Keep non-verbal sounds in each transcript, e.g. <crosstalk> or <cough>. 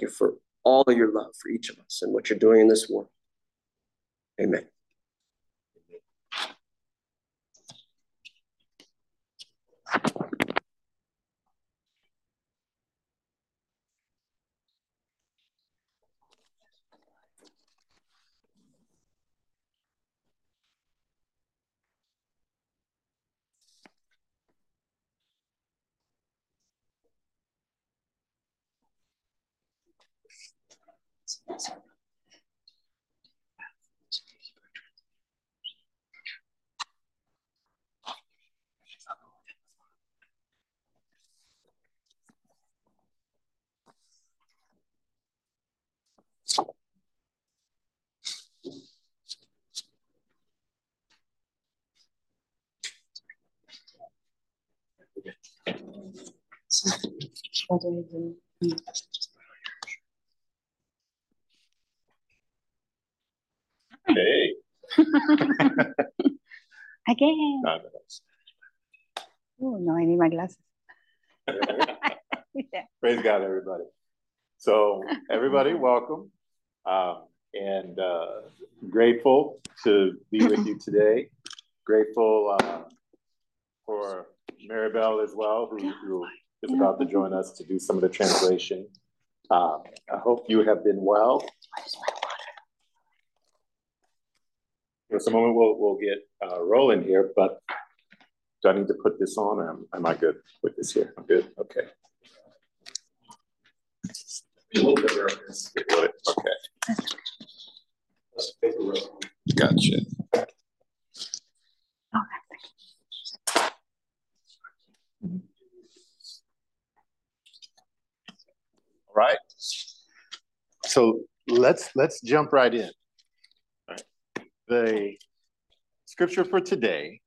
you for all your love for each of us and what you're doing in this world. Amen. Hey. <laughs> Again. None of us. Oh, no, I need my glasses. Yeah. <laughs> Praise God, everybody. So, everybody, welcome. Um, and uh, grateful to be with you today. Grateful uh, for Maribel as well, who, who is about to join us to do some of the translation. Um, I hope you have been well. In a moment, we'll, we'll get uh, rolling here, but do I need to put this on or am, am I good with this here? I'm good? Okay. Okay. Gotcha. All right. So let's let's jump right in. The scripture for today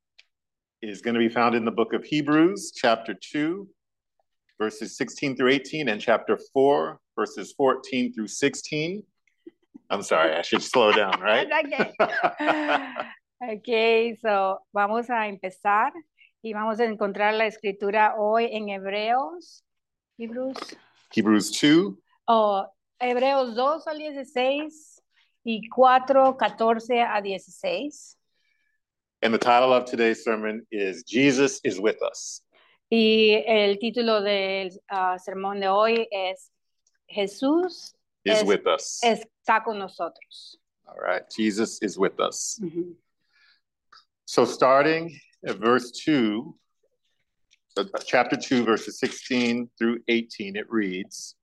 is going to be found in the book of Hebrews, chapter 2, verses 16 through 18, and chapter 4, verses 14 through 16. I'm sorry, I should slow down, <laughs> right? Okay, <laughs> okay, so vamos a empezar y vamos a encontrar la escritura hoy en Hebreos, Hebrews, Hebrews 2, o Hebreos 2 al 16 y 4, 14 a 16. and the title of today's sermon is Jesus is with us. Y el título del ah, sermón de hoy es Jesús Is Es- with us. está con nosotros. All right, Jesus is with us. Ujú. So starting at verse 2, uh, chapter 2, verses 16 through 18, it reads,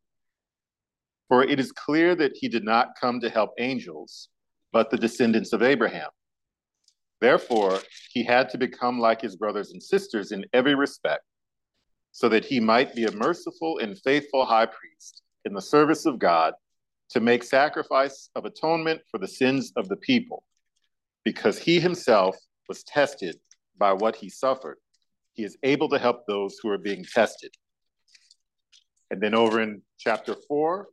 For it is clear that he did not come to help angels, but the descendants of Abraham. Therefore, he had to become like his brothers and sisters in every respect, so that he might be a merciful and faithful high priest in the service of God to make sacrifice of atonement for the sins of the people, because he himself was tested by what he suffered. He is able to help those who are being tested. And then over in chapter 4,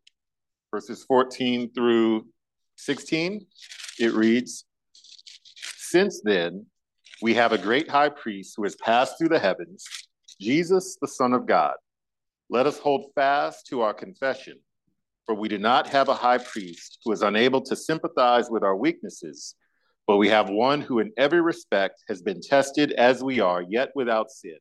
verses 14 through 16, it reads Since then, we have a great high priest who has passed through the heavens, Jesus, the Son of God. Let us hold fast to our confession, for we do not have a high priest who is unable to sympathize with our weaknesses, but we have one who, in every respect, has been tested as we are, yet without sin.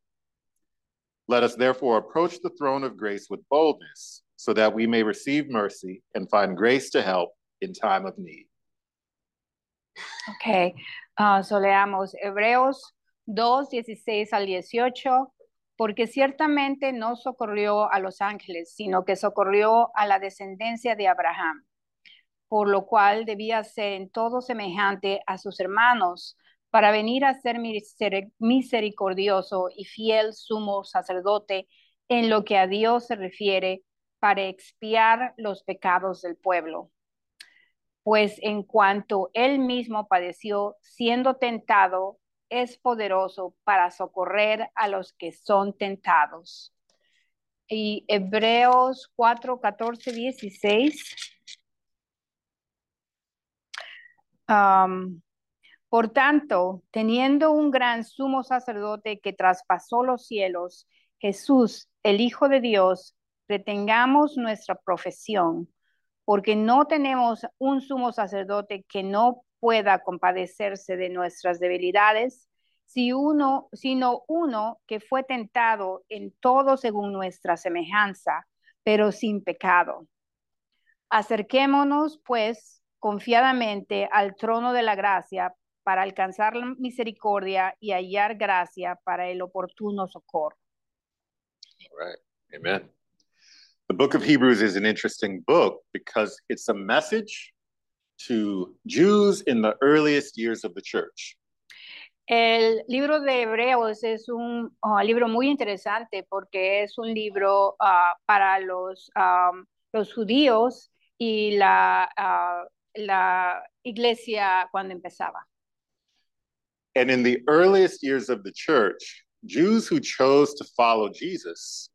Let us therefore approach the throne of grace with boldness, so that we may receive mercy and find grace to help in time of need. Ok, ah, so leamos Hebreos 2, 16 al 18, porque ciertamente no socorrió a los ángeles, sino que socorrió a la descendencia de Abraham, por lo cual debía ser en todo semejante a sus hermanos, para venir a ser miseri- misericordioso y fiel sumo sacerdote en lo que a Dios se refiere, para expiar los pecados del pueblo pues en cuanto él mismo padeció siendo tentado, es poderoso para socorrer a los que son tentados. Y Hebreos 4, 14, 16. Am, por tanto, teniendo un gran sumo sacerdote que traspasó los cielos, Jesús, el Hijo de Dios, retengamos nuestra profesión, porque no tenemos un sumo sacerdote que no pueda compadecerse de nuestras debilidades, si uno, sino uno que fue tentado en todo según nuestra semejanza, pero sin pecado. Acerquémonos, pues, confiadamente al trono de la gracia para alcanzar la misericordia y hallar gracia para el oportuno socorro. All. Amen. The book of Hebrews is an interesting book because it's a message to Jews in the earliest years of the church. El libro de Hebreos es un uh, libro muy interesante porque es un libro uh, para los, um, los judíos y la, uh, la iglesia cuando empezaba. And in the earliest years of the church, Jews who chose to follow Jesus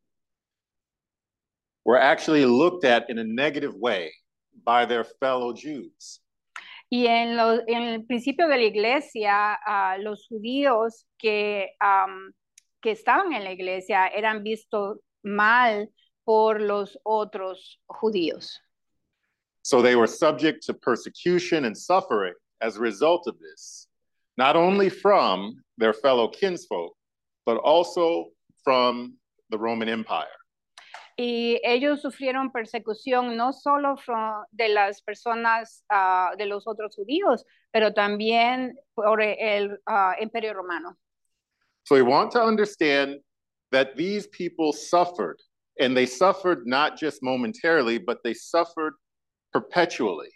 were actually looked at in a negative way by their fellow Jews. Y en, lo, en el principio de la iglesia, uh, los judíos que, um, que estaban en la iglesia eran vistos mal por los otros judíos. So they were subject to persecution and suffering as a result of this, not only from their fellow kinsfolk, but also from the Roman Empire. Y ellos sufrieron persecución no solo de las personas, uh, de los otros judíos, pero también por el uh, imperio romano. So we want to understand that these people suffered, and they suffered not just momentarily, but they suffered perpetually.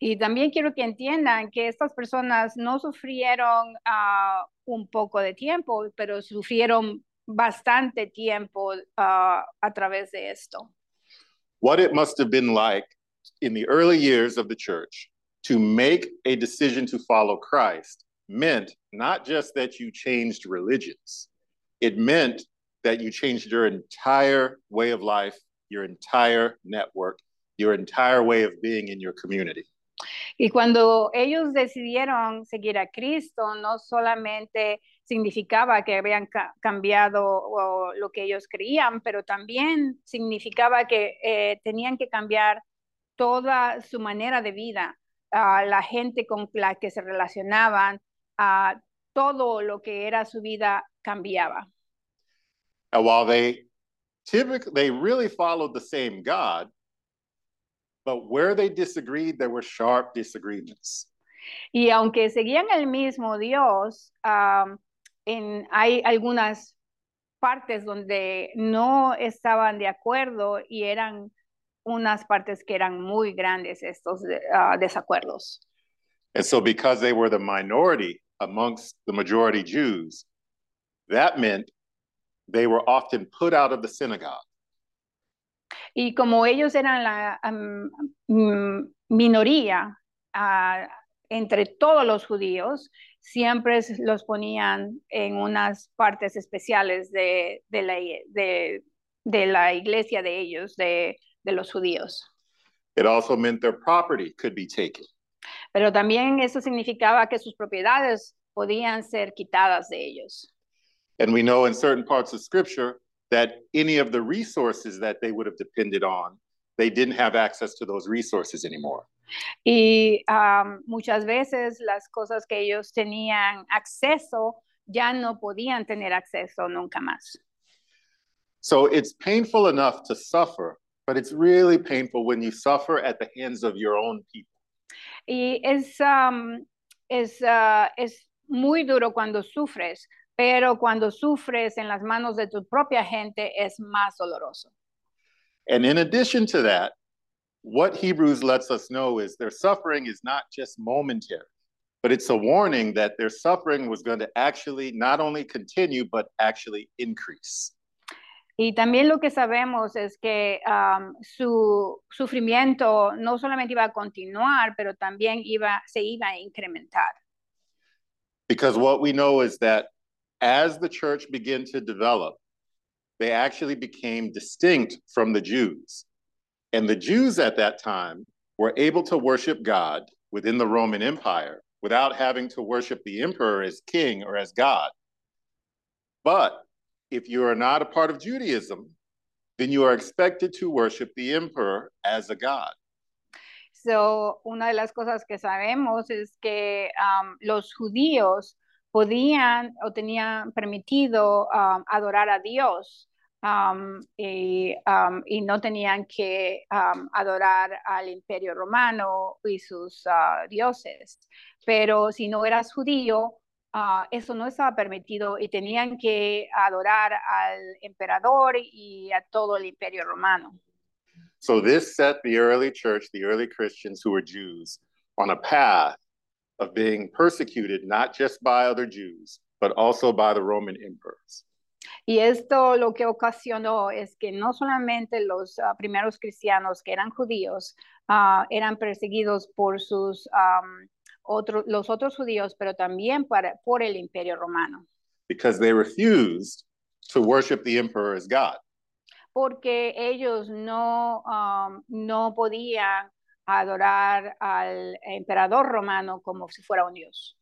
Y también quiero que entiendan que estas personas no sufrieron uh, un poco de tiempo, pero sufrieron bastante tiempo uh, a través de esto. What it must have been like in the early years of the church to make a decision to follow Christ meant not just that you changed religions, it meant that you changed your entire way of life, your entire network, your entire way of being in your community. Y cuando ellos decidieron seguir a Cristo, no solamente significaba que habían ca cambiado lo que ellos creían, pero también significaba que eh, tenían que cambiar toda su manera de vida, a la gente con la que se relacionaban, a todo lo que era su vida cambiaba. And while they typically they really followed the same God, but where they disagreed, there were sharp disagreements. Y aunque seguían el mismo Dios, um, en, hay algunas partes donde no estaban de acuerdo y eran unas partes que eran muy grandes estos uh, desacuerdos. And so because they were the minority amongst the majority Jews, that meant they were often put out of the synagogue. Y como ellos eran la um, minoría uh, entre todos los judíos, siempre los ponían en unas partes especiales de, de, la, de, de la, iglesia de ellos, de, los judíos. It also meant their property could be taken. Pero también eso significaba que sus propiedades podían ser quitadas de ellos. And we know in certain parts of scripture that any of the resources that they would have depended on, they didn't have access to those resources anymore. Y um, muchas veces las cosas que ellos tenían acceso ya no podían tener acceso nunca más. So it's painful enough to suffer, but it's really painful when you suffer at the hands of your own people. Y es, um, es, uh, es muy duro cuando sufres, pero cuando sufres en las manos de tu propia gente es más doloroso. And in addition to that, what Hebrews lets us know is their suffering is not just momentary, but it's a warning that their suffering was going to actually not only continue, but actually increase. Y también lo que sabemos es que um, su sufrimiento no solamente iba a continuar, pero también iba, se iba a incrementar. Because what we know is that as the church began to develop, they actually became distinct from the Jews. And the Jews at that time were able to worship God within the Roman Empire without having to worship the emperor as king or as God. But if you are not a part of Judaism, then you are expected to worship the emperor as a god. So, una de las cosas que sabemos es que um, los judíos podían o tenían permitido um, adorar a Dios um, y, um, y, no tenían que um, adorar al imperio romano y sus uh, dioses. Pero si no eras judío, uh, eso no estaba permitido y tenían que adorar al emperador y a todo el imperio romano. So this set the early church, the early Christians who were Jews, on a path of being persecuted not just by other Jews, but also by the Roman emperors. Y esto lo que ocasionó es que no solamente los uh, primeros cristianos que eran judíos uh, eran perseguidos por sus um, otro, los otros judíos, pero también para, por el imperio romano. Because they refused to worship the emperor as God. porque ellos no, um, no podían adorar al emperador romano como si fuera un dios.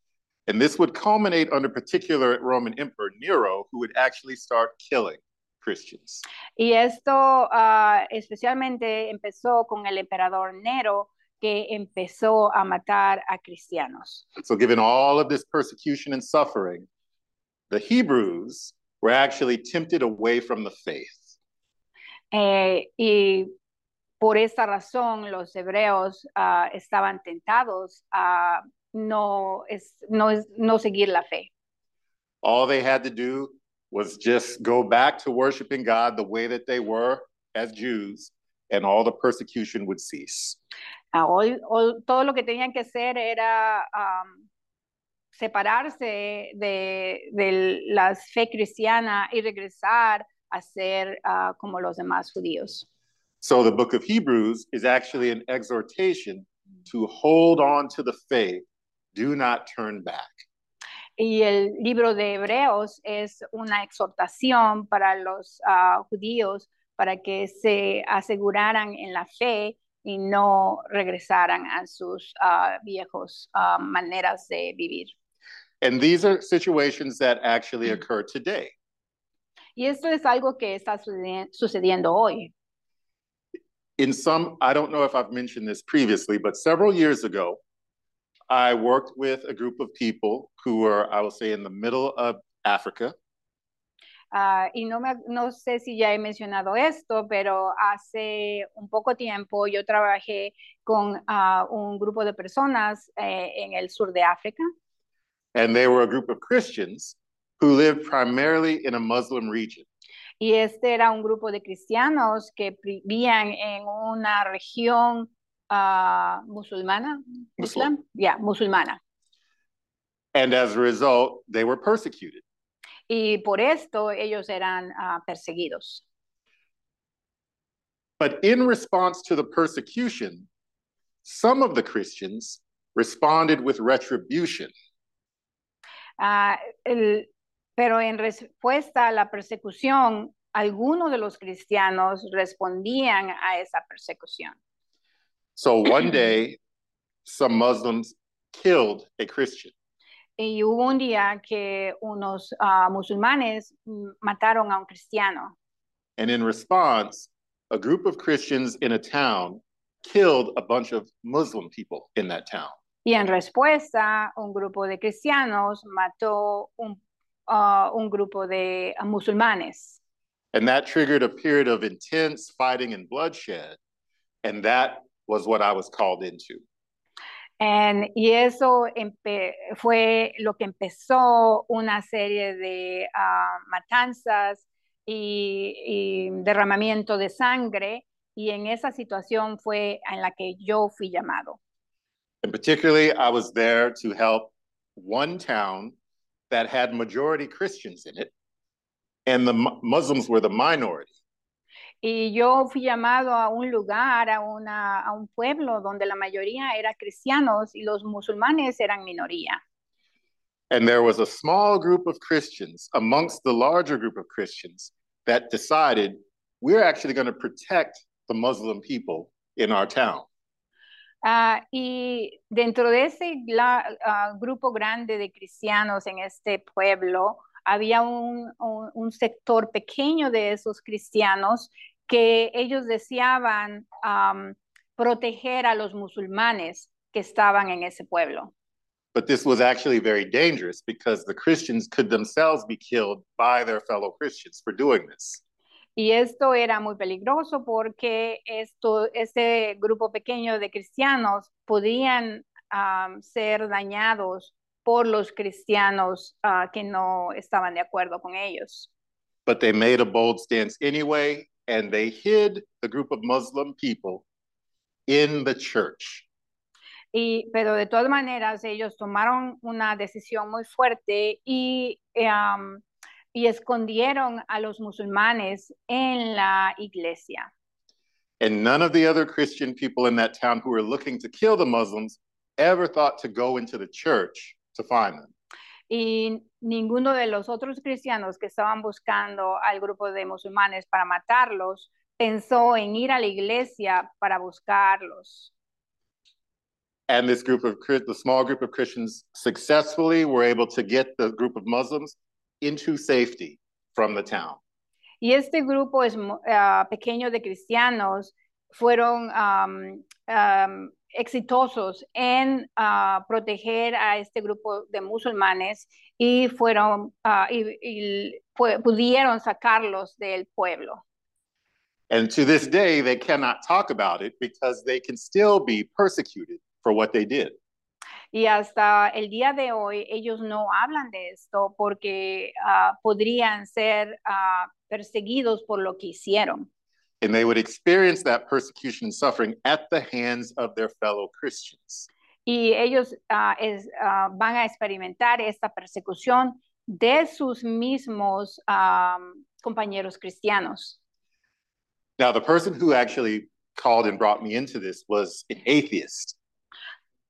And this would culminate under particular Roman Emperor Nero, who would actually start killing Christians. Y esto uh, especialmente empezó con el emperador Nero, que empezó a matar a cristianos. So given all of this persecution and suffering, the Hebrews were actually tempted away from the faith. Eh, y por esta razón los hebreos uh, estaban tentados a no, es, no, es, no seguir la fe. All they had to do was just go back to worshiping God the way that they were as Jews, and all the persecution would cease. All, all, todo lo que tenían que hacer era um, separarse de, de la fe cristiana y regresar a ser uh, como los demás judíos. So the book of Hebrews is actually an exhortation to hold on to the faith, do not turn back. Y el libro de Hebreos es una exhortación para los uh, judíos para que se aseguraran en la fe y no regresaran a sus uh, viejos uh, maneras de vivir. And these are situations that actually occur today. Y esto es algo que está sucediendo hoy. In some, I don't know if I've mentioned this previously, but several years ago, I worked with a group of people who were, I will say, in the middle of Africa. Uh, y no, me, no sé si ya he mencionado esto, pero hace un poco tiempo yo trabajé con uh, un grupo de personas eh, en el sur de África. And they were a group of Christians who lived primarily in a Muslim region. Y este era un grupo de cristianos que vivían en una región uh, musulmana, Muslim, yeah, musulmana. And as a result, they were persecuted. Y por esto ellos eran uh, perseguidos. But in response to the persecution, some of the Christians responded with retribution. Uh, el, Pero en respuesta a la persecución, algunos de los cristianos respondían a esa persecución. So one day, some Muslims killed a Christian. Y hubo un día que unos uh, musulmanes mataron a un cristiano. And in response, a group of Christians in a town killed a bunch of Muslim people in that town. Y en respuesta, un grupo de cristianos mató un uh, un grupo de musulmanes. And that triggered a period of intense fighting and bloodshed. And that was what I was called into. And, y eso fue lo que empezó una serie de uh, matanzas y, y, derramamiento de sangre. Y en esa situación fue en la que yo fui llamado. And particularly, I was there to help one town that had majority Christians in it, and the Muslims were the minority. Y yo fui llamado a un lugar, a, una, a un pueblo donde la mayoría era cristianos y los musulmanes eran minoría. And there was a small group of Christians amongst the larger group of Christians that decided we're actually going to protect the Muslim people in our town. Uh, y dentro de ese la, uh, grupo grande de cristianos en este pueblo, había un, un, un, sector pequeño de esos cristianos que ellos deseaban um, proteger a los musulmanes que estaban en ese pueblo. But this was actually very dangerous because the Christians could themselves be killed by their fellow Christians for doing this. Y esto era muy peligroso porque esto, este grupo pequeño de cristianos podían um, ser dañados por los cristianos uh, que no estaban de acuerdo con ellos. But they made a bold stance anyway, and they hid the group of Muslim people in the church. Y, pero de todas maneras, ellos tomaron una decisión muy fuerte y, um, y escondieron a los musulmanes en la iglesia. And none of the other Christian people in that town who were looking to kill the Muslims ever thought to go into the church to find them. Y ninguno de los otros cristianos que estaban buscando al grupo de musulmanes para matarlos pensó en ir a la iglesia para buscarlos. And this group of the small group of Christians successfully were able to get the group of Muslims into safety from the town. Y este grupo es, uh, pequeño de cristianos fueron um, um, exitosos en uh, proteger a este grupo de musulmanes y fueron uh, y, y pudieron sacarlos del pueblo. And to this day, they cannot talk about it because they can still be persecuted for what they did. Y hasta el día de hoy ellos no hablan de esto porque uh, podrían ser perseguidos por lo que hicieron. And they would experience that persecution and suffering at the hands of their fellow Christians. Y ellos uh, es, van a experimentar esta persecución de sus mismos um, compañeros cristianos. Now, the person who actually called and brought me into this was an atheist.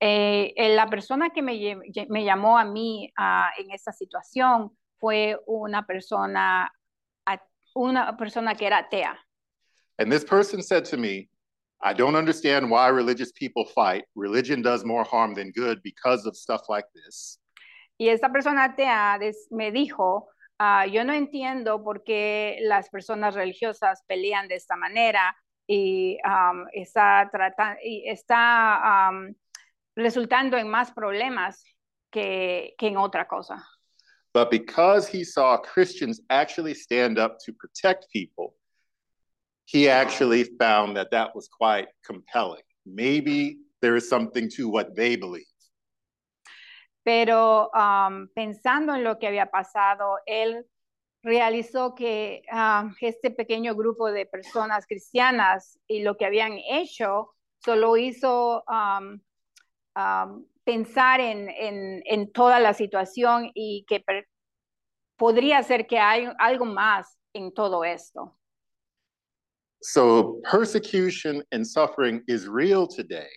Eh, la persona que me, me llamó a mí uh, en esta situación fue una persona, una persona que era atea. And this person said to me, I don't understand why religious people fight. Religion does more harm than good because of stuff like this. Y esta persona atea me dijo, Uh, yo no entiendo por qué las personas religiosas pelean de esta manera y um, está, y está um, resultando en más problemas que, que en otra cosa. But because he saw Christians actually stand up to protect people, he actually found that that was quite compelling. Maybe there is something to what they believe. pero um, pensando en lo que había pasado, él realizó que um, este pequeño grupo de personas cristianas y lo que habían hecho solo hizo um, pensar en, en, en, toda la situación y que podría ser que hay algo más en todo esto. So persecution and suffering is real today.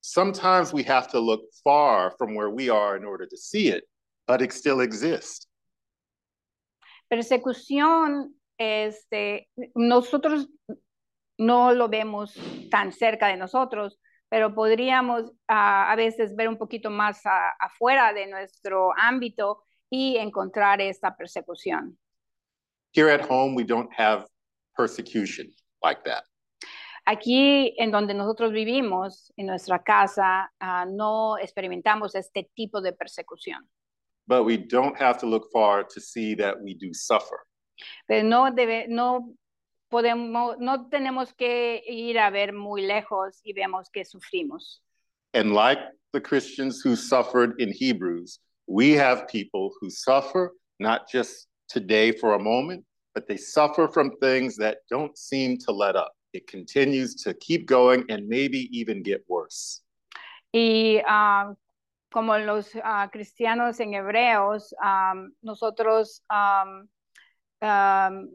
Sometimes we have to look far from where we are in order to see it, but it still exists. Persecución, este, nosotros no lo vemos tan cerca de nosotros, pero podríamos uh, a veces ver un poquito más a, afuera de nuestro ámbito y encontrar esta persecución. Here at home, we don't have persecution like that. Aquí en donde nosotros vivimos, en nuestra casa, uh, no experimentamos este tipo de persecución. But we don't have to look far to see that we do suffer. Pero no debe, no podemos, no tenemos que ir a ver muy lejos y vemos que sufrimos. And like the Christians who suffered in Hebrews, we have people who suffer not just today for a moment, but they suffer from things that don't seem to let up. it continues to keep going and maybe even get worse. Y um, como los uh, cristianos en Hebreos, um, nosotros um,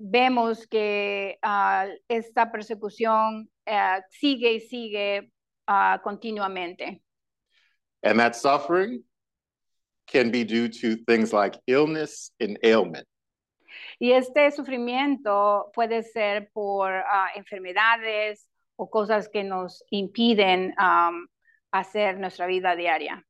vemos que uh, esta persecución uh, sigue y sigue continuamente. And that suffering can be due to things like illness and ailment. Y este sufrimiento puede ser por uh, enfermedades o cosas que nos impiden um, hacer nuestra vida diaria.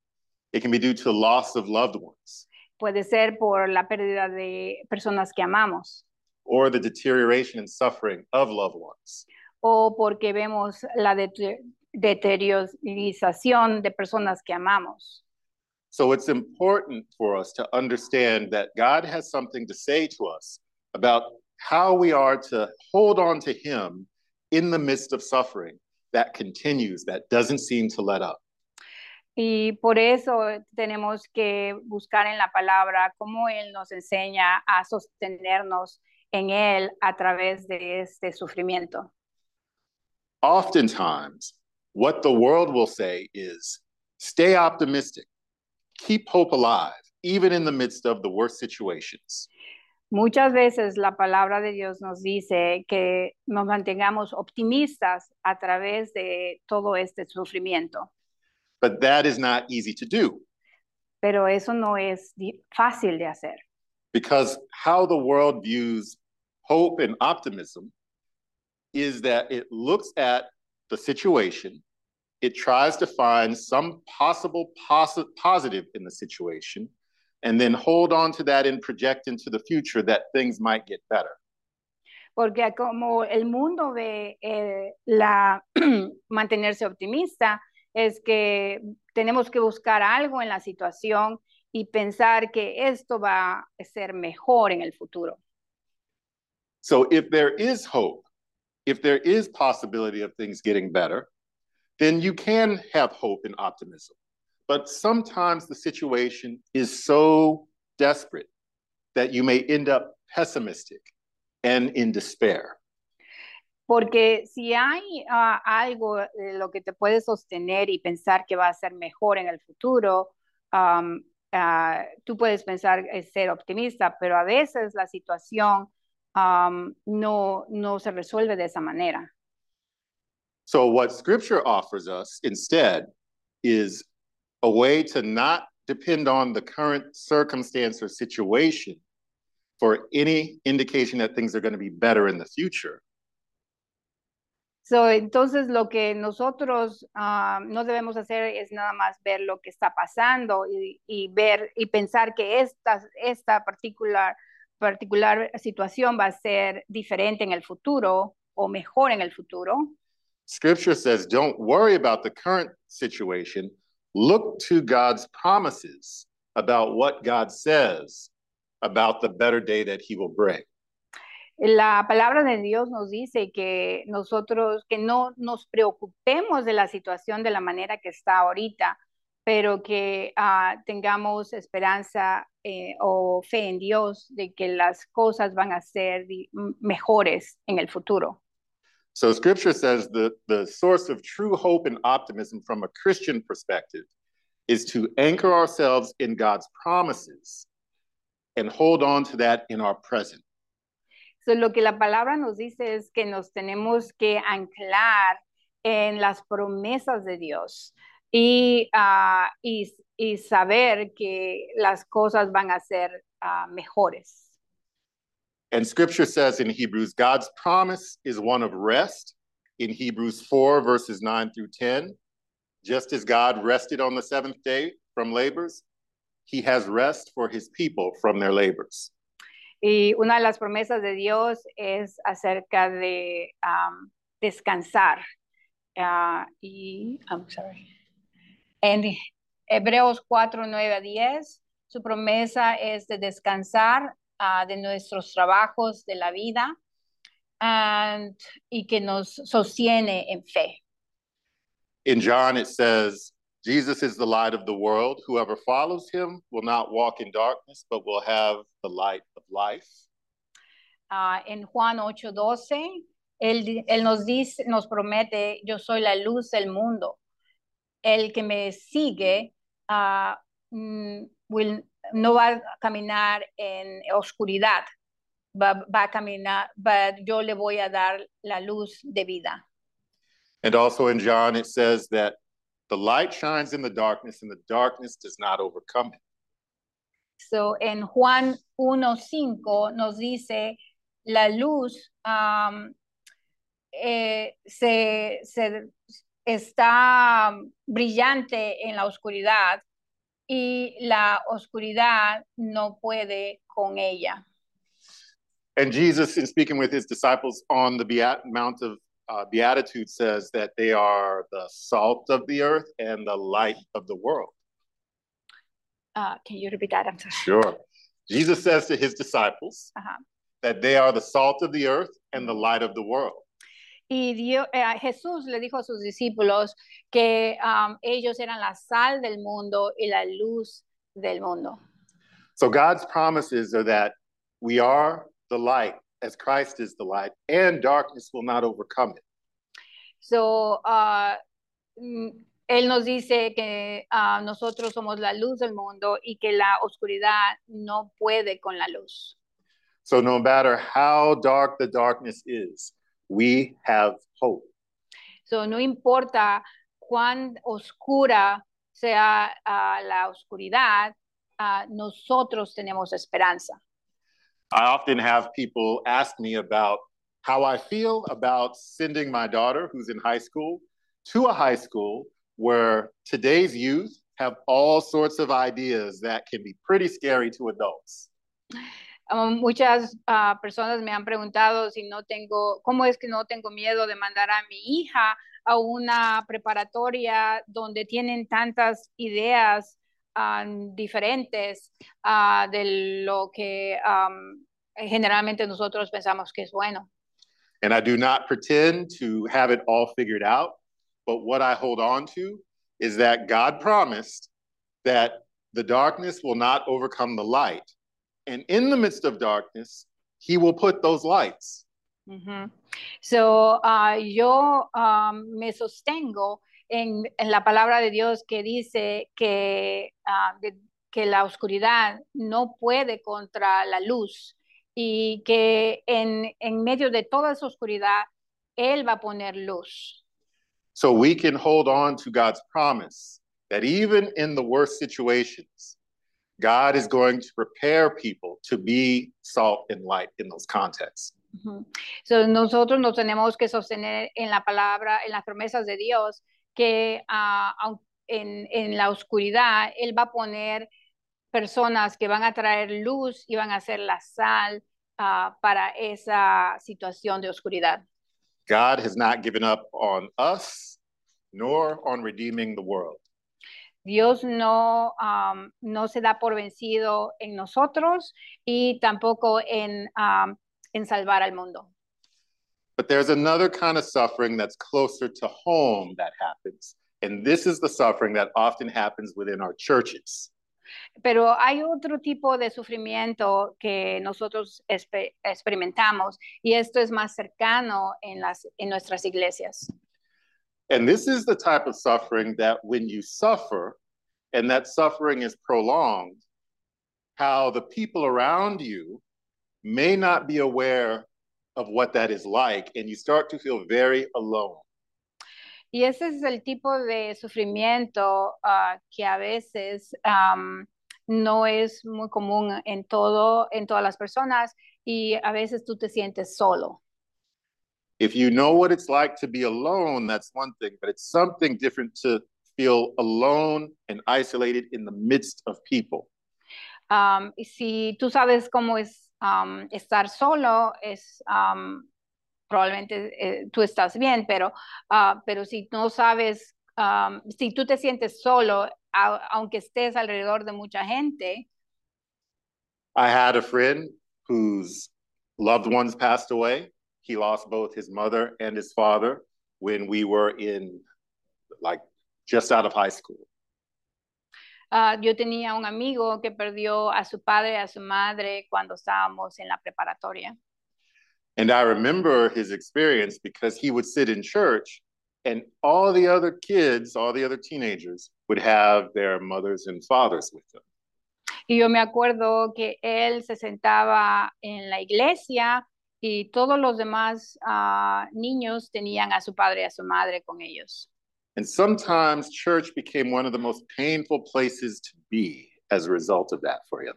It can be due to loss of loved ones. Puede ser por la pérdida de personas que amamos. or the deterioration and suffering of loved ones. o porque vemos la dete- deteriorización de personas que amamos. So it's important for us to understand that God has something to say to us about how we are to hold on to Him in the midst of suffering that continues, that doesn't seem to let up. Y por eso tenemos que buscar en la palabra cómo Él nos enseña a sostenernos en Él a través de este sufrimiento. Oftentimes, what the world will say is stay optimistic, keep hope alive, even in the midst of the worst situations. Muchas veces la palabra de Dios nos dice que nos mantengamos optimistas a través de todo este sufrimiento, But that is not easy to do. Pero eso no es fácil de hacer, because how the world views hope and optimism is that it looks at the situation, it tries to find some possible posi- positive in the situation, and then hold on to that and project into the future that things might get better. porque como el mundo ve eh, la <clears throat> mantenerse optimista, es que tenemos que buscar algo en la situación y pensar que esto va a ser mejor en el futuro. So if there is hope, if there is possibility of things getting better, then you can have hope and optimism. But sometimes the situation is so desperate that you may end up pessimistic and in despair. Porque si hay ah, algo de lo que te puede sostener y pensar que va a ser mejor en el futuro, am, ah, tú puedes pensar en ser optimista, pero a veces la situación am, no, no se resuelve de esa manera. So, what scripture offers us instead is a way to not depend on the current circumstance or situation for any indication that things are going to be better in the future. So, entonces, lo que nosotros ah, no debemos hacer es nada más ver lo que está pasando y, y ver y pensar que esta, esta particular, particular situación va a ser diferente en el futuro o mejor en el futuro. Scripture says, don't worry about the current situation. Look to God's promises about what God says about the better day that He will bring. La palabra de Dios nos dice que nosotros, que no nos preocupemos de la situación de la manera que está ahorita, pero que ah, tengamos esperanza eh, o fe en Dios de que las cosas van a ser mejores en el futuro. So, Scripture says the, the source of true hope and optimism from a Christian perspective is to anchor ourselves in God's promises and hold on to that in our present. So, lo que la palabra nos dice es que nos tenemos que anclar en las promesas de Dios y, ah, y, y saber que las cosas van a ser ah, mejores. And scripture says in Hebrews, God's promise is one of rest in Hebrews 4, verses 9 through 10. Just as God rested on the seventh day from labors, he has rest for his people from their labors. Y una de las promesas de Dios es acerca de am, descansar. Ah, y, I'm sorry. En Hebreos 4, 9 a 10, su promesa es de descansar ah, de nuestros trabajos de la vida and- y que nos sostiene en fe. In John, it says, Jesus is the light of the world. Whoever follows him will not walk in darkness, but will have the light of life. Ah, en Juan 8:12, él, él nos dice, nos promete, yo soy la luz del mundo. El que me sigue mm, will- no va a caminar en oscuridad, va, va a caminar, va- yo le voy a dar la luz de vida. And also in John, it says that the light shines in the darkness, and the darkness does not overcome it. So, en Juan 1:5 nos dice, la luz am, eh, se, se- está brillante en la oscuridad y la oscuridad no puede con ella. And Jesus, in speaking with his disciples on the Beat- Mount of uh, Beatitude, says that they are the salt of the earth and the light of the world. Uh, can you repeat that? I'm sorry. Sure. Jesus says to his disciples Ajá. that they are the salt of the earth and the light of the world. Y Dios, eh, Jesús le dijo a sus discípulos que um, ellos eran la sal del mundo y la luz del mundo. So God's promises are that we are the light as Christ is the light, and darkness will not overcome it. So, ah, mm, él nos dice que ah, nosotros somos la luz del mundo y que la oscuridad no puede con la luz. So no matter how dark the darkness is, we have hope. So, no importa cuán oscura sea ah, la oscuridad, ah, nosotros tenemos esperanza. I often have people ask me about how I feel about sending my daughter, who's in high school, to a high school where today's youth have all sorts of ideas that can be pretty scary to adults. Um, muchas ah, personas me han preguntado si no tengo, cómo es que no tengo miedo de mandar a mi hija a una preparatoria donde tienen tantas ideas ah, diferentes ah, de lo que am, generalmente nosotros pensamos que es bueno. And I do not pretend to have it all figured out, but what I hold on to is that God promised that the darkness will not overcome the light. And in the midst of darkness, he will put those lights. Ujú. So, ah, yo am, me sostengo en, en la palabra de Dios que dice que, ah, de- que la oscuridad no puede contra la luz y que en, en medio de toda esa oscuridad, Él va a poner luz. So we can hold on to God's promise that even in the worst situations, God is going to prepare people to be salt and light in those contexts. Ujú. So, nosotros nos tenemos que sostener en la palabra, en las promesas de Dios, que aun- en, en la oscuridad Él va a poner personas que van a traer luz y van a ser la sal ah, para esa situación de oscuridad. God has not given up on us, nor on redeeming the world. Dios no, am, no se da por vencido en nosotros y tampoco en, am, en salvar al mundo. But there's another kind of suffering that's closer to home that happens. And this is the suffering that often happens within our churches. Pero hay otro tipo de sufrimiento que nosotros experimentamos y esto es más cercano en, las, en nuestras iglesias. And this is the type of suffering that when you suffer and that suffering is prolonged, how the people around you may not be aware of what that is like, and you start to feel very alone. Y ese es el tipo de sufrimiento ah, que a veces am, no es muy común en todo, en todas las personas y a veces tú te sientes solo. If you know what it's like to be alone, that's one thing, but it's something different to feel alone and isolated in the midst of people. Y si tú sabes cómo es am, estar solo, es am, probablemente eh, tú estás bien, pero, ah, pero si no sabes, am, si tú te sientes solo, a- aunque estés alrededor de mucha gente, I had a friend whose loved ones passed away. He lost both his mother and his father when we were in, like, just out of high school. ah, yo tenía un amigo que perdió a su padre a su madre cuando estábamos en la preparatoria. And I remember his experience because he would sit in church and all the other kids, all the other teenagers would have their mothers and fathers with them. Y yo me acuerdo que él se sentaba en la iglesia y todos los demás ah, niños tenían a su padre y a su madre con ellos. And sometimes church became one of the most painful places to be as a result of that for him.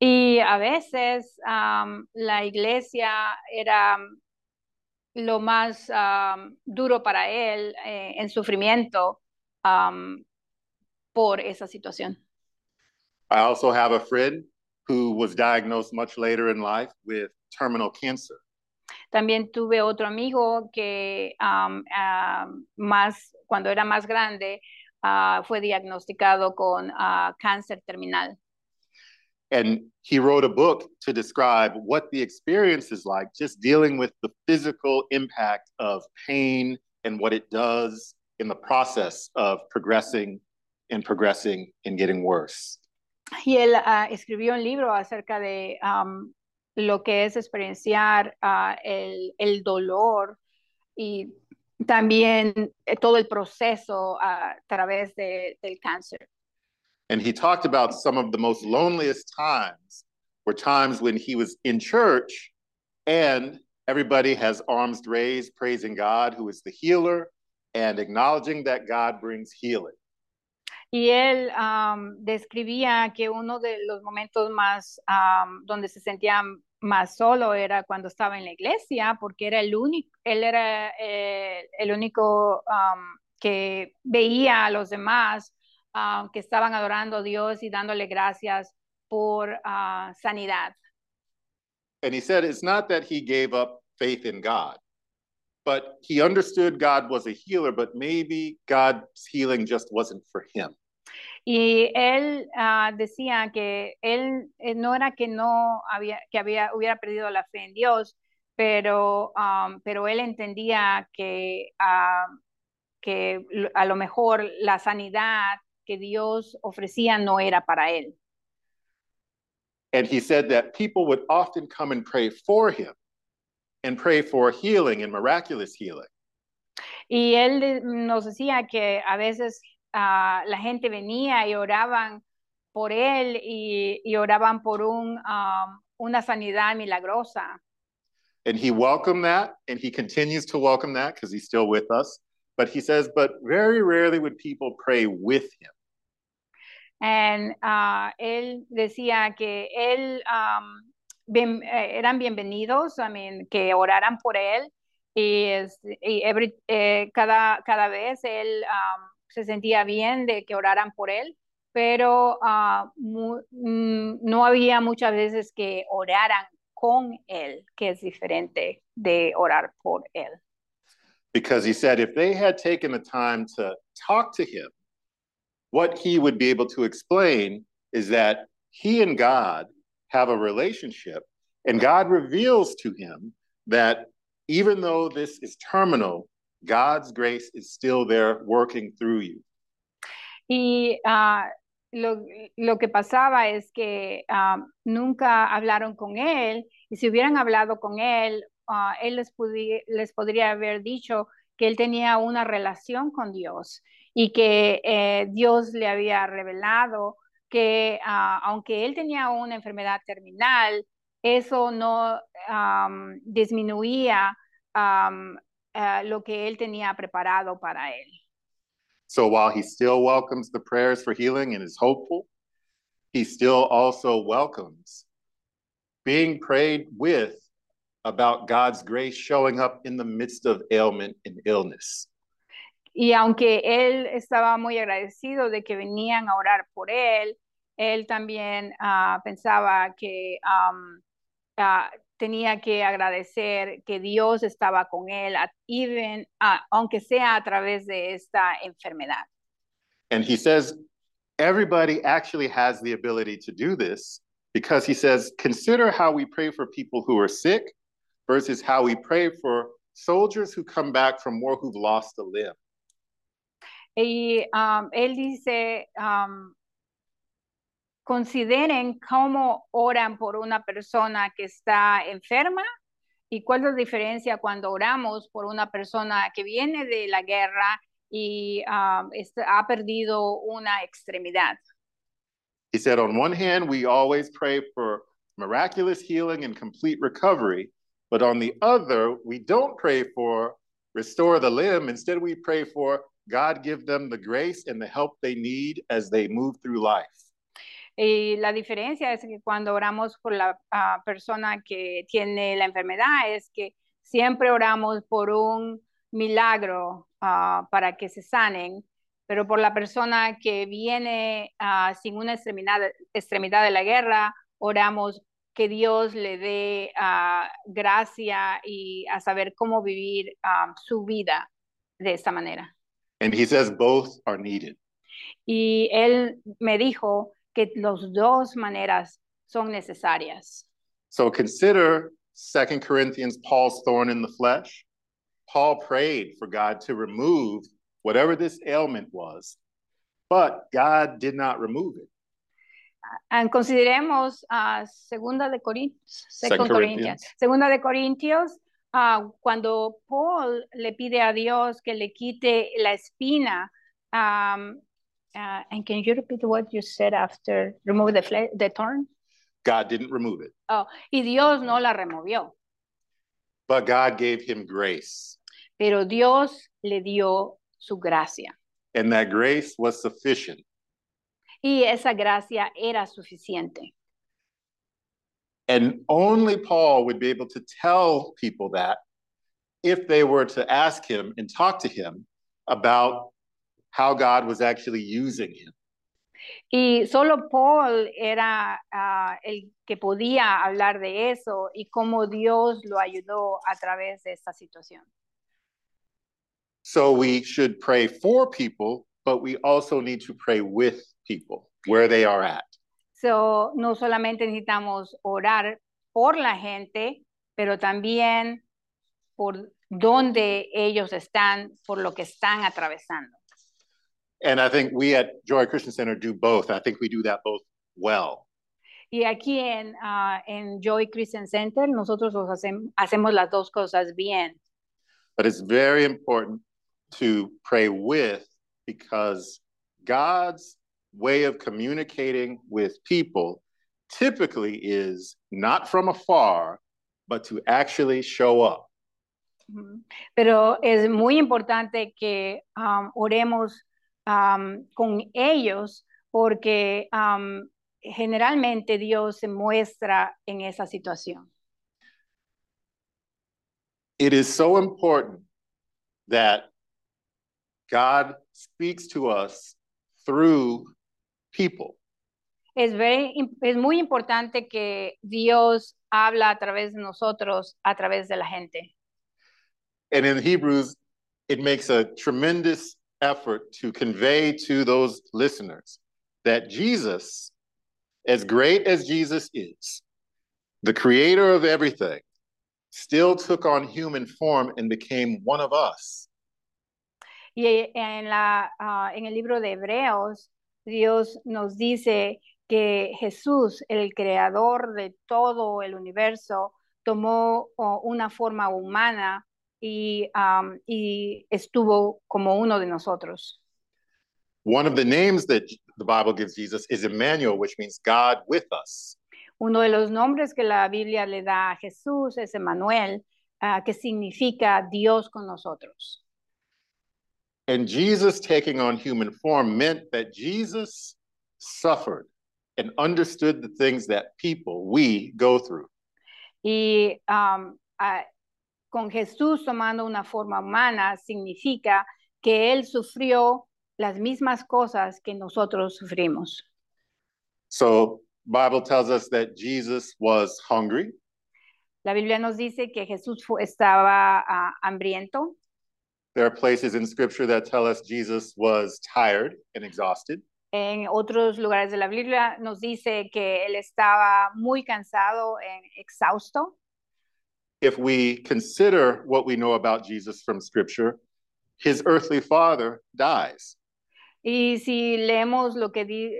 Y a veces am, la iglesia era lo más am, duro para él eh, en sufrimiento am, por esa situación. I also have a friend who was diagnosed much later in life with terminal cancer. También tuve otro amigo que um, ah, más, cuando era más grande, ah, fue diagnosticado con ah, cáncer terminal. And he wrote a book to describe what the experience is like, just dealing with the physical impact of pain and what it does in the process of progressing and progressing and getting worse. Y él ah, escribió un libro acerca de um, lo que es experienciar ah, el, el dolor y también eh, todo el proceso a través de, del cáncer. And he talked about some of the most loneliest times were times when he was in church and everybody has arms raised, praising God, who is the healer, and acknowledging that God brings healing. Y él um, describía que uno de los momentos más um, donde se sentía más solo era cuando estaba en la iglesia, porque era el único, él era eh, el único que veía a los demás que estaban adorando Dios y dándole gracias por uh, sanidad. And he said it's not that he gave up faith in God, but he understood God was a healer, but maybe God's healing just wasn't for him. Y él uh, decía que él eh, no era que no había, que había, hubiera perdido la fe en Dios, pero, um, pero él entendía que, uh, que a lo mejor la sanidad que Dios ofrecía no era para él. And he said that people would often come and pray for him and pray for healing and miraculous healing. Y él nos decía que a veces uh, la gente venía y oraban por él y, y oraban por un, um, una sanidad milagrosa. And he welcomed that and he continues to welcome that because he's still with us. But he says, but very rarely would people pray with him. And uh, él decía que él um, bien, eh, eran bienvenidos, I mean, que oraran por él y, y every, eh, cada, cada vez él um, se sentía bien de que oraran por él, pero uh, mu mm, no había muchas veces que oraran con él, que es diferente de orar por él. Because he said if they had taken the time to talk to him, what he would be able to explain is that he and God have a relationship, and God reveals to him that even though this is terminal, God's grace is still there working through you. Y uh, lo, lo, que pasaba es que um, nunca hablaron con él, y si hubieran hablado con él, uh, él les, les podría haber dicho que él tenía una relación con Dios y que eh, Dios le había revelado que uh, aunque él tenía una enfermedad terminal, eso no disminuía uh, lo que él tenía preparado para él. So while he still welcomes the prayers for healing and is hopeful, he still also welcomes being prayed with about God's grace showing up in the midst of ailment and illness. Y aunque él estaba muy agradecido de que venían a orar por él, él también uh, pensaba que um, uh, tenía que agradecer que Dios estaba con él, even, uh, aunque sea a través de esta enfermedad. And he says, everybody actually has the ability to do this because he says, consider how we pray for people who are sick versus how we pray for soldiers who come back from war who've lost a limb. Y um, él dice, um, consideren cómo oran por una persona que está enferma y cuál es la diferencia cuando oramos por una persona que viene de la guerra y está, ha perdido una extremidad. He said, on one hand, we always pray for miraculous healing and complete recovery, but on the other, we don't pray for restore the limb. Instead, we pray for God give them the grace and the help they need as they move through life. Y la diferencia es que cuando oramos por la uh, persona que tiene la enfermedad es que siempre oramos por un milagro uh, para que se sanen, pero por la persona que viene uh, sin una extremidad, extremidad de la guerra, oramos que Dios le dé gracia y a saber cómo vivir su vida de esta manera. And he says both are needed. Y él me dijo que las dos maneras son necesarias. So consider Second Corinthians, Paul's thorn in the flesh. Paul prayed for God to remove whatever this ailment was, but God did not remove it. And consideremos a Segunda de Corintios, Second Corinthians. Corinthians. Segunda de Corintios, ah, cuando Paul le pide a Dios que le quite la espina, um, uh, and can you repeat what you said after remove the, fle- the thorn? God didn't remove it, Oh, y Dios no la removió, but God gave him grace. pero Dios le dio su gracia. And that grace was sufficient. Y esa gracia era suficiente. And only Paul would be able to tell people that if they were to ask him and talk to him about how God was actually using him. Y solo Paul era ah, el que podía hablar de eso y cómo Dios lo ayudó a través de esta situación. So we should pray for people, but we also need to pray with people where they are at. So, no solamente necesitamos orar por la gente, pero también por donde ellos están, por lo que están atravesando. And I think we at Joy Christian Center do both. I think we do that both well. Y aquí en, ah, en Joy Christian Center, nosotros los hacem- hacemos las dos cosas bien. But it's very important to pray with because God's way of communicating with people typically is not from afar, but to actually show up. Pero es muy importante que um, oremos um, con ellos porque um, generalmente Dios se muestra en esa situación. It is so important that God speaks to us through people. Es, very es muy importante que Dios habla a través de nosotros, a través de la gente. And in Hebrews, it makes a tremendous effort to convey to those listeners that Jesus, as great as Jesus is, the creator of everything, still took on human form and became one of us. Y en, la, ah, en el libro de Hebreos, Dios nos dice que Jesús, el creador de todo el universo, tomó oh, una forma humana y, am, y estuvo como uno de nosotros. One of the names that the Bible gives Jesus is Emmanuel, which means God with us. Uno de los nombres que la Biblia le da a Jesús es Emmanuel, ah, que significa Dios con nosotros. And Jesus taking on human form meant that Jesus suffered and understood the things that people, we, go through. Y ah, con Jesús tomando una forma humana significa que Él sufrió las mismas cosas que nosotros sufrimos. So Bible tells us that Jesus was hungry. La Biblia nos dice que Jesús estaba ah, hambriento. There are places in scripture that tell us Jesus was tired and exhausted. En otros lugares de la Biblia nos dice que Él estaba muy cansado, en, exhausto. If we consider what we know about Jesus from scripture, his earthly father dies. Y si leemos lo que di-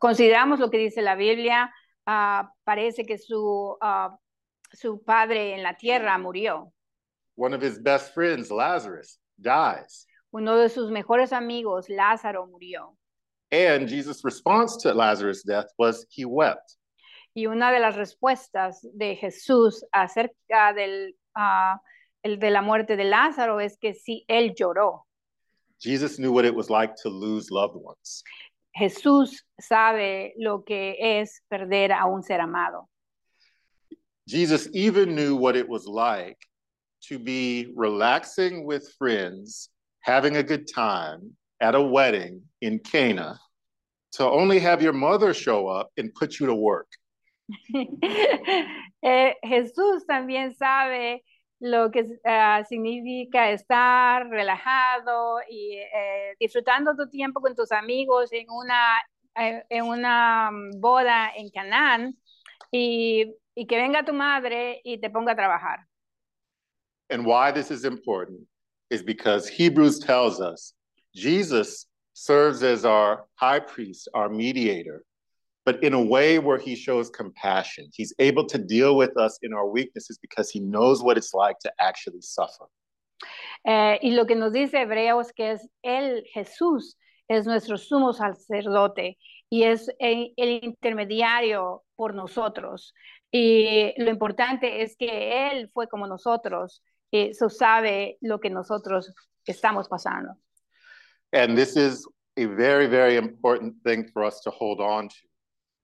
consideramos lo que dice la Biblia, ah, parece que su, ah, su padre en la tierra murió. One of his best friends, Lazarus, dies. Uno de sus mejores amigos, Lázaro, murió. And Jesus' response to Lazarus' death was he wept. Y una de las respuestas de Jesús acerca del, ah, el de la muerte de Lázaro es que sí, él lloró. Jesus knew what it was like to lose loved ones. Jesús sabe lo que es perder a un ser amado. Jesus even knew what it was like to be relaxing with friends, having a good time at a wedding in Cana, to only have your mother show up and put you to work. <laughs> Eh, Jesús también sabe lo que ah, significa estar relajado y eh, disfrutando tu tiempo con tus amigos en una, eh, en una mm, boda en Canaán y, y que venga tu madre y te ponga a trabajar. And why this is important is because Hebrews tells us Jesus serves as our high priest, our mediator, but in a way where he shows compassion. He's able to deal with us in our weaknesses because he knows what it's like to actually suffer. Eh, y lo que nos dice Hebreos que es Él, Jesús, es nuestro sumo sacerdote y es el, el intermediario por nosotros. Y lo importante es que Él fue como nosotros, eso sabe lo que nosotros estamos pasando. And this is a very, very important thing for us to hold on to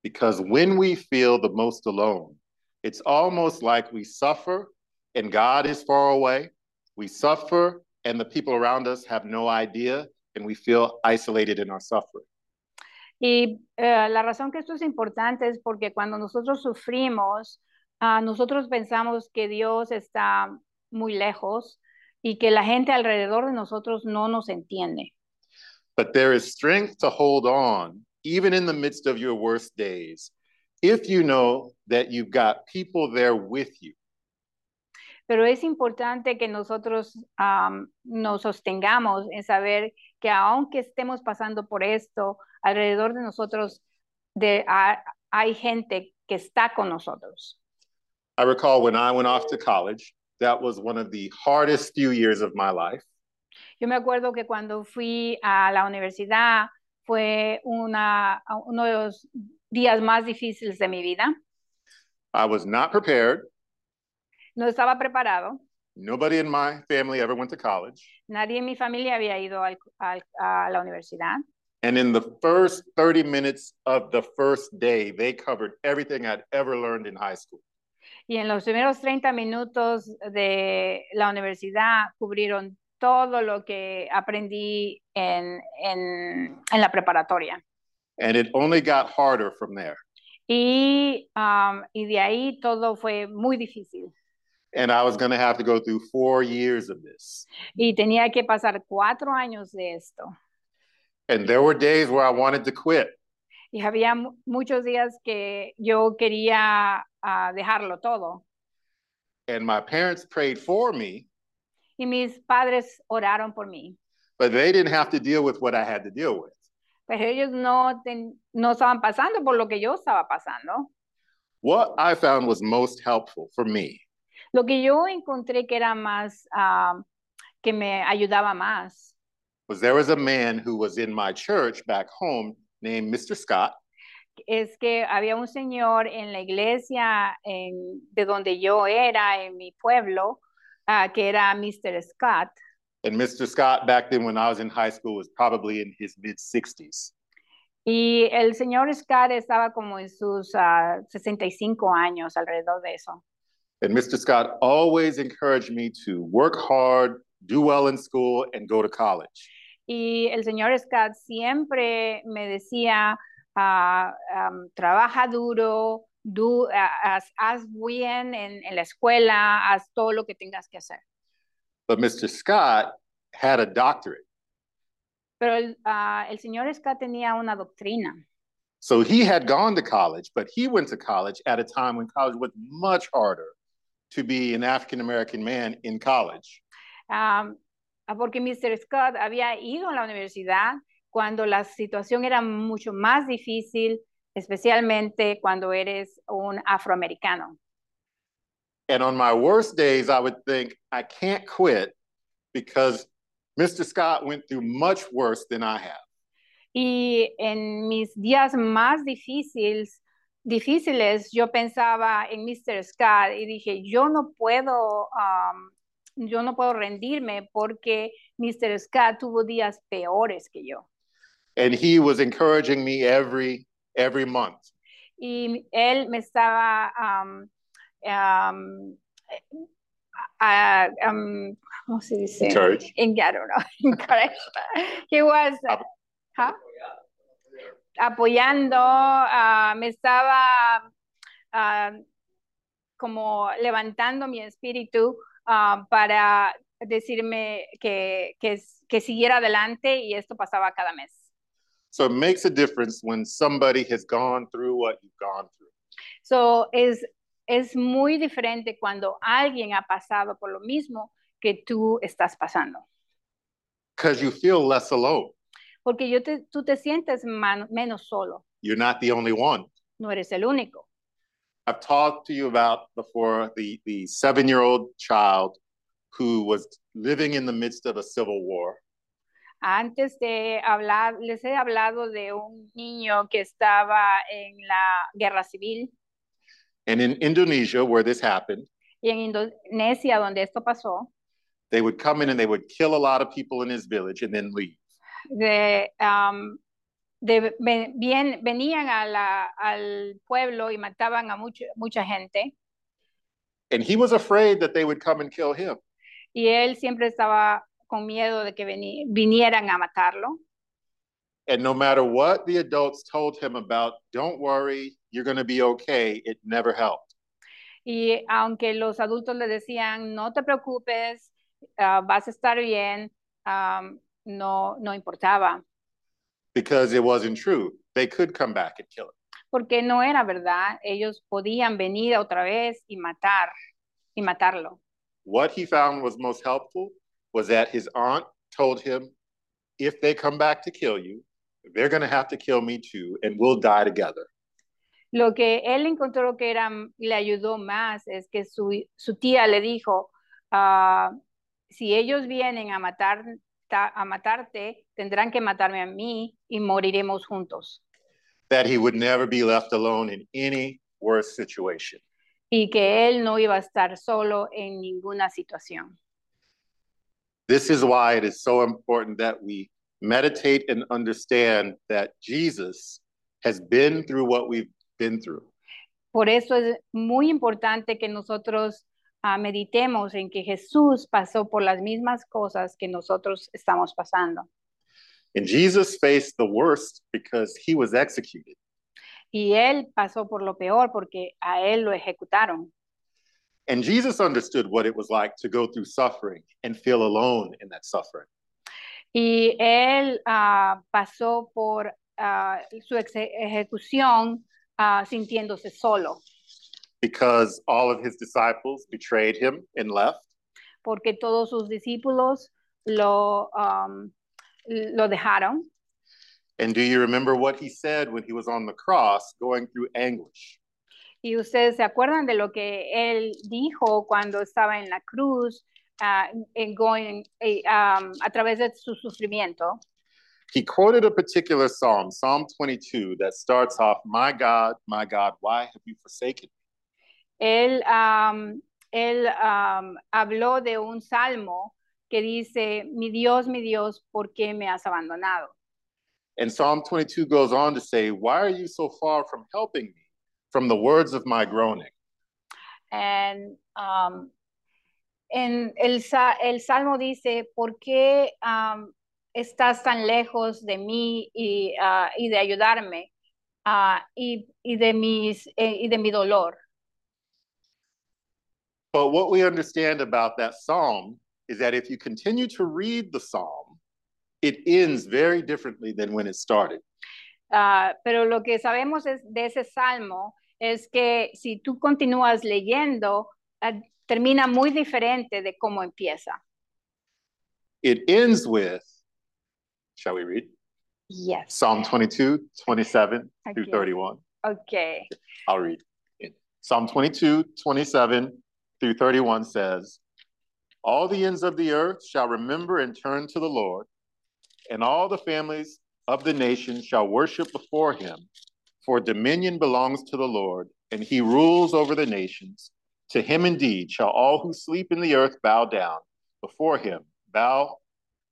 because when we feel the most alone, it's almost like we suffer and God is far away. We suffer and the people around us have no idea and we feel isolated in our suffering. Y uh, la razón que esto es importante es porque cuando nosotros sufrimos, uh, nosotros pensamos que Dios está muy lejos y que la gente alrededor de nosotros no nos entiende. But there is strength to hold on, even in the midst of your worst days, if you know that you've got people there with you. Pero es importante que nosotros um, nos sostengamos en saber que aunque estemos pasando por esto, alrededor de nosotros de, uh, hay gente que está con nosotros. I recall when I went off to college, that was one of the hardest few years of my life. Yo me acuerdo que cuando fui a la universidad fue una, uno de los días más difíciles de mi vida. I was not prepared. No estaba preparado. Nobody in my family ever went to college. Nadie en mi familia había ido al, al, a la universidad. And in the first 30 minutes of the first day, they covered everything I'd ever learned in high school. Y en los primeros 30 minutos de la universidad cubrieron todo lo que aprendí en, en, en la preparatoria. And it only got harder from there. Y, um, y de ahí todo fue muy difícil. And I was going to have to go through four years of this. Y tenía que pasar cuatro años de esto. And there were days where I wanted to quit. Y había muchos días que yo quería uh, dejarlo todo. And my parents prayed for me. Y mis padres oraron por mí. But they didn't have to deal with what I had to deal with. Pero ellos no, ten, no estaban pasando por lo que yo estaba pasando. What I found was most helpful for me. Lo que yo encontré que era más, uh, que me ayudaba más. Was there was a man who was in my church back home named Mr. Scott. Es que había un señor en la iglesia en, de donde yo era, en mi pueblo, uh, que era Mr. Scott. And Mr. Scott, back then when I was in high school, was probably in his mid 60s. Y el señor Scott estaba como en sus uh, 65 años, alrededor de eso. And Mr. Scott always encouraged me to work hard, do well in school, and go to college. Y el señor Scott siempre me decía, uh, um, trabaja duro, do, haz, haz, bien en, en la escuela, haz todo lo que tengas que hacer. But Mr. Scott had a doctorate. Pero el, uh, el señor Scott tenía una doctrina. So he had gone to college, but he went to college at a time when college was much harder to be an African American man in college. Um, porque Mr. Scott había ido a la universidad cuando la situación era mucho más difícil, especialmente cuando eres un afroamericano. And on my worst days, I would think, I can't quit because Mr. Scott went through much worse than I have. Y en mis días más difíciles, difíciles, yo pensaba en Mr. Scott y dije, yo no puedo, um, yo no puedo rendirme porque Mr. Scott tuvo días peores que yo. And he was encouraging me every every month. Y él me estaba um, um, uh, um, ¿cómo se dice? In, I don't know. <laughs> Encourage. He was, huh? apoyando, uh, me estaba ah, como levantando mi espíritu ah, para decirme que, que, que siguiera adelante y esto pasaba cada mes. So it makes a difference when somebody has gone through what you've gone through. So, es, es muy diferente cuando alguien ha pasado por lo mismo que tú estás pasando. Because you feel less alone. Porque yo te, tú te sientes man- menos solo, You're not the only one. no eres el único. I've talked to you about before the, the seven year old child who was living in the midst of a civil war. Antes de hablar, les he hablado de un niño que estaba en la guerra civil And in Indonesia, where this happened, y en Indonesia, donde esto pasó, they would come in and they would kill a lot of people in his village and then leave. de, um, de- bien, venían a la- al pueblo y mataban a mucho- mucha gente And he was afraid that they would come and kill him. y él siempre estaba con miedo de que vinieran a matarlo. And no matter what the adults told him about, don't worry, you're going to be okay, it never helped. Y aunque los adultos le decían, no te preocupes, ah, vas a estar bien, am, no, no importaba, because it wasn't true. They could come back and kill him. porque no era verdad. Ellos podían venir otra vez y matar, y matarlo. What he found was most helpful was that his aunt told him, if they come back to kill you, they're going to have to kill me too, and we'll die together. Lo que él encontró que era, le ayudó más es que su, su tía le dijo, ah, si ellos vienen a, matar, ta- a matarte, tendrán que matarme a mí y moriremos juntos. That he would never be left alone in any worse situation. Y que él no iba a estar solo en ninguna situación. This is why it is so important that we meditate and understand that Jesus has been through what we've been through. Por eso es muy importante que nosotros ah, meditemos en que Jesús pasó por las mismas cosas que nosotros estamos pasando. And Jesus faced the worst because he was executed. Y él pasó por lo peor porque a él lo ejecutaron. And Jesus understood what it was like to go through suffering and feel alone in that suffering. Y él ah, pasó por ah, su exe- ejecución ah, sintiéndose solo, because all of his disciples betrayed him and left. porque todos sus discípulos lo, um, lo dejaron. And do you remember what he said when he was on the cross going through anguish? Y ustedes se acuerdan de lo que él dijo cuando estaba en la cruz, ah, en going- eh, um, a través de su sufrimiento. He quoted a particular psalm, Psalm 22, that starts off, My God, my God, why have you forsaken me? Él, um, él um, habló de un salmo que dice, mi Dios, mi Dios, ¿por qué me has abandonado? And Psalm 22 goes on to say, Why are you so far from helping me from the words of my groaning? And, um, en el, el salmo dice, ¿por qué um, estás tan lejos de mí y, ah, y de ayudarme ah, y, y de mis, eh, y de mi dolor? But what we understand about that psalm is that if you continue to read the psalm, it ends very differently than when it started. Ah, pero lo que sabemos es, de ese salmo es que si tú continúas leyendo, ah, termina muy diferente de cómo empieza. It ends with, shall we read? Yes. Psalm 22, 27 through 31. Okay. I'll read. Psalm 22, 27 through 31 says, All the ends of the earth shall remember and turn to the Lord, and all the families of the nations shall worship before him. For dominion belongs to the Lord, and he rules over the nations. To him indeed shall all who sleep in the earth bow down. Before him, bow,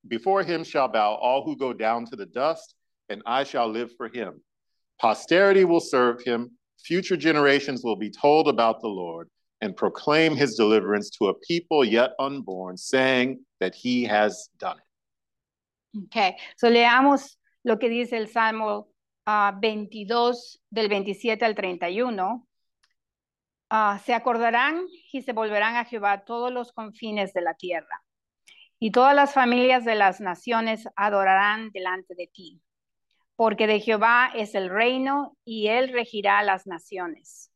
before him shall bow all who go down to the dust, and I shall live for him. Posterity will serve him. Future generations will be told about the Lord and proclaim his deliverance to a people yet unborn, saying that he has done it. Okay. So leamos lo que dice el Salmo ah, 22 del 27 al 31 Ah, se acordarán y se volverán a Jehová todos los confines de la tierra, y todas las familias de las naciones adorarán delante de ti, porque de Jehová es el reino y él regirá las naciones.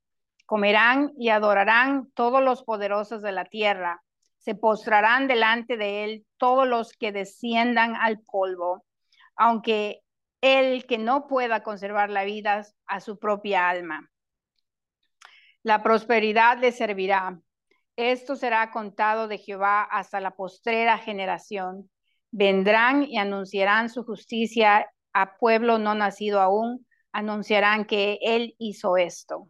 Comerán y adorarán todos los poderosos de la tierra, se postrarán delante de él todos los que desciendan al polvo, aunque el que no pueda conservar la vida a su propia alma. La prosperidad le servirá. Esto será contado de Jehová hasta la postrera generación. Vendrán y anunciarán su justicia a pueblo no nacido aún, anunciarán que él hizo esto.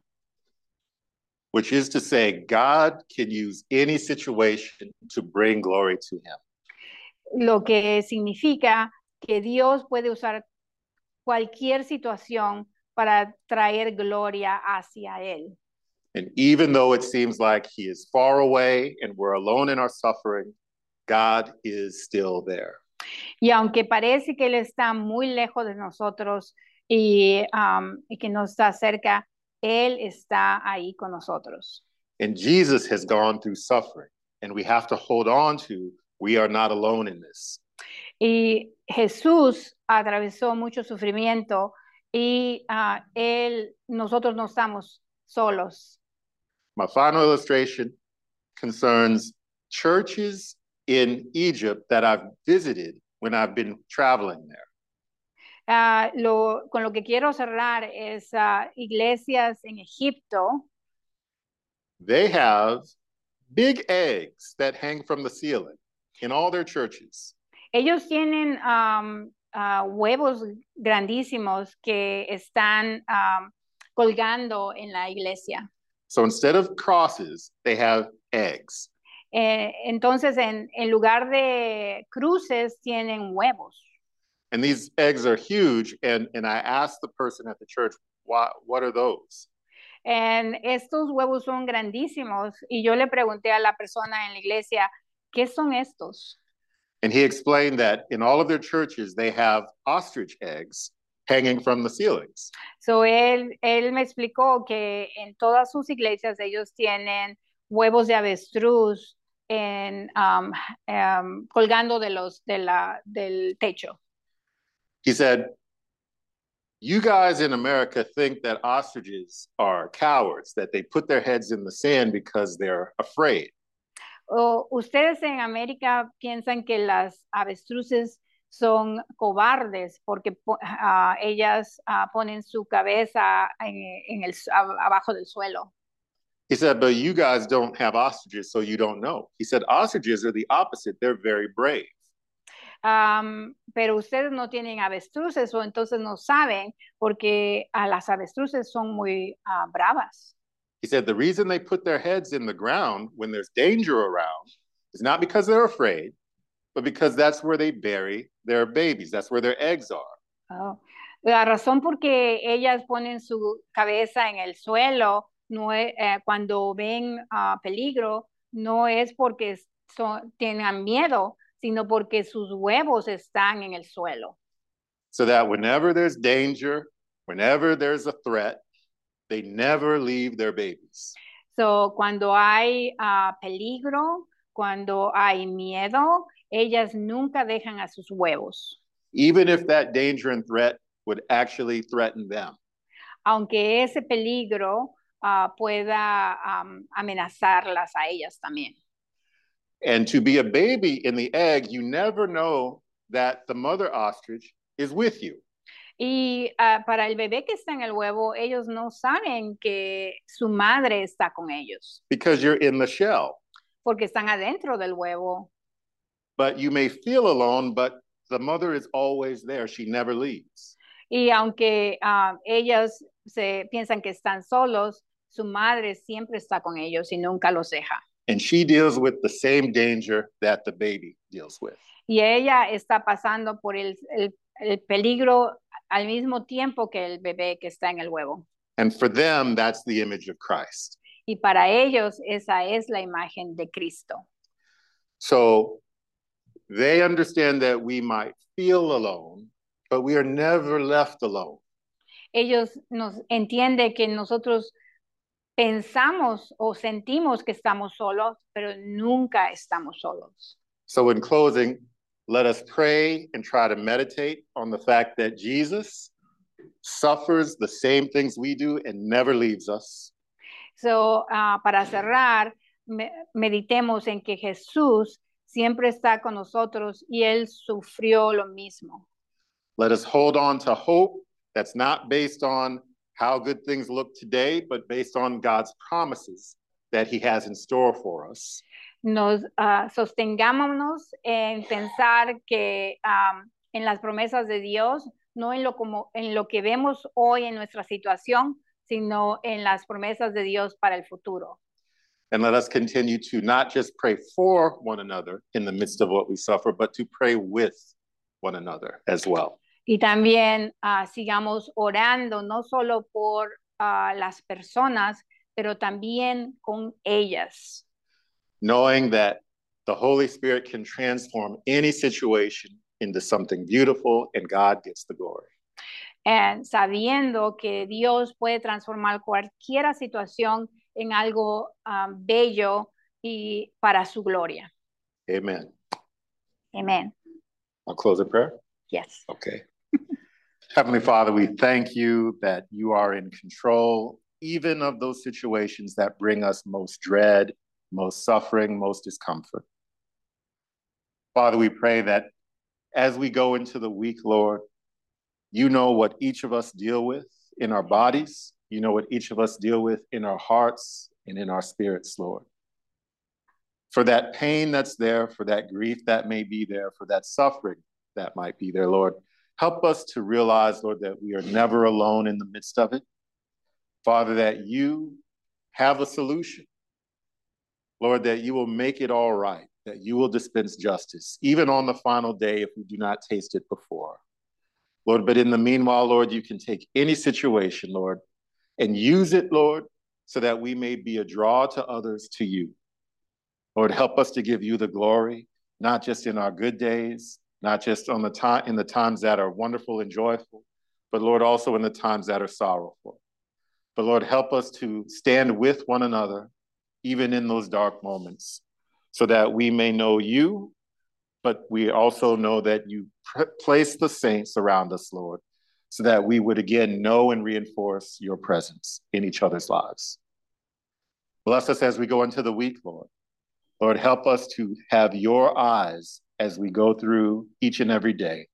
which is to say, God can use any situation to bring glory to him. Lo que significa que Dios puede usar cualquier situación para traer gloria hacia él. And even though it seems like he is far away and we're alone in our suffering, God is still there. Y aunque parece que Él está muy lejos de nosotros y, um, y que no está cerca, Él está ahí con nosotros. And Jesus has gone through suffering, and we have to hold on to we are not alone in this. Y Jesús atravesó mucho sufrimiento y ah, Él, nosotros no estamos solos. My final illustration concerns churches in Egypt that I've visited when I've been traveling there. Ah, lo, con lo que quiero cerrar es ah, iglesias en Egipto. They have big eggs that hang from the ceiling in all their churches. Ellos tienen ah, huevos grandísimos que están am, colgando en la iglesia. So instead of crosses, they have eggs. Eh, entonces, en, en lugar de cruces, tienen huevos. And these eggs are huge. And, and I asked the person at the church, what, what are those? En estos huevos son grandísimos y yo le pregunté a la persona en la iglesia, ¿qué son estos? And he explained that in all of their churches, they have ostrich eggs hanging from the ceilings. So él, él me explicó que en todas sus iglesias ellos tienen huevos de avestruz en, um, um, colgando de los, de la, del techo. He said, You guys in America think that ostriches are cowards, that they put their heads in the sand because they're afraid. O ustedes en América piensan que las avestruces son cobardes porque po- ah, ellas ah, ponen su cabeza en, en el, abajo del suelo. He said, But you guys don't have ostriches, so you don't know. He said, Ostriches are the opposite, they're very brave. Am, pero ustedes no tienen avestruces o entonces no saben porque a las avestruces son muy ah, bravas. He said, The reason they put their heads in the ground when there's danger around is not because they're afraid, but because that's where they bury their babies, that's where their eggs are. Oh. La razón por que ellas ponen su cabeza en el suelo no es, eh, cuando ven ah, peligro no es porque son, tengan miedo, sino porque sus huevos están en el suelo. So that whenever there's danger, whenever there's a threat, they never leave their babies. So, cuando hay ah, peligro, cuando hay miedo, ellas nunca dejan a sus huevos. even if that danger and threat would actually threaten them. aunque ese peligro ah, pueda am, amenazarlas a ellas también. And to be a baby in the egg, you never know that the mother ostrich is with you. Y ah, para el bebé que está en el huevo, ellos no saben que su madre está con ellos, because you're in the shell. porque están adentro del huevo. But you may feel alone, but the mother is always there. She never leaves. Y aunque ah, ellas se piensan que están solos, su madre siempre está con ellos y nunca los deja. And she deals with the same danger that the baby deals with. Y ella está pasando por el, el- el peligro al mismo tiempo que el bebé que está en el huevo. And for them, that's the image of Christ. Y para ellos esa es la imagen de Cristo. So they understand that we might feel alone, but we are never left alone. Ellos nos entienden que nosotros pensamos o sentimos que estamos solos, pero nunca estamos solos. So, in closing, let us pray and try to meditate on the fact that Jesus suffers the same things we do and never leaves us. So, ah, para cerrar, me- meditemos en que Jesús siempre está con nosotros y Él sufrió lo mismo. Let us hold on to hope that's not based on how good things look today, but based on God's promises that He has in store for us. Nos ah, sostengámonos en pensar que am, en las promesas de Dios, no en lo, como, en lo que vemos hoy en nuestra situación, sino en las promesas de Dios para el futuro. And let us continue to not just pray for one another in the midst of what we suffer, but to pray with one another as well. Y también ah, sigamos orando, no solo por ah, las personas, pero también con ellas, knowing that the Holy Spirit can transform any situation into something beautiful and God gets the glory. and sabiendo que Dios puede transformar cualquier situación en algo ah, bello y para su gloria. Amen. Amén. I'll close in prayer. Yes. Okay. <laughs> Heavenly Father, we thank you that you are in control, even of those situations that bring us most dread, most suffering, most discomfort. Father, we pray that as we go into the week, Lord, you know what each of us deal with in our bodies. You know what each of us deal with in our hearts and in our spirits, Lord. For that pain that's there, for that grief that may be there, for that suffering that might be there, Lord. Help us to realize, Lord, that we are never alone in the midst of it. Father, that you have a solution. Lord, that you will make it all right, that you will dispense justice, even on the final day if we do not taste it before. Lord, but in the meanwhile, Lord, you can take any situation, Lord, and use it, Lord, so that we may be a draw to others to you. Lord, help us to give you the glory, not just in our good days, not just on the time in the times that are wonderful and joyful, but Lord, also in the times that are sorrowful. But Lord, help us to stand with one another, even in those dark moments, so that we may know you, but we also know that you place the saints around us, Lord, so that we would again know and reinforce your presence in each other's lives. Bless us as we go into the week, Lord. Lord, help us to have your eyes as we go through each and every day.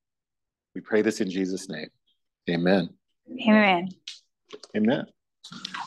We pray this in Jesus' name. Amen. Amén. Amen.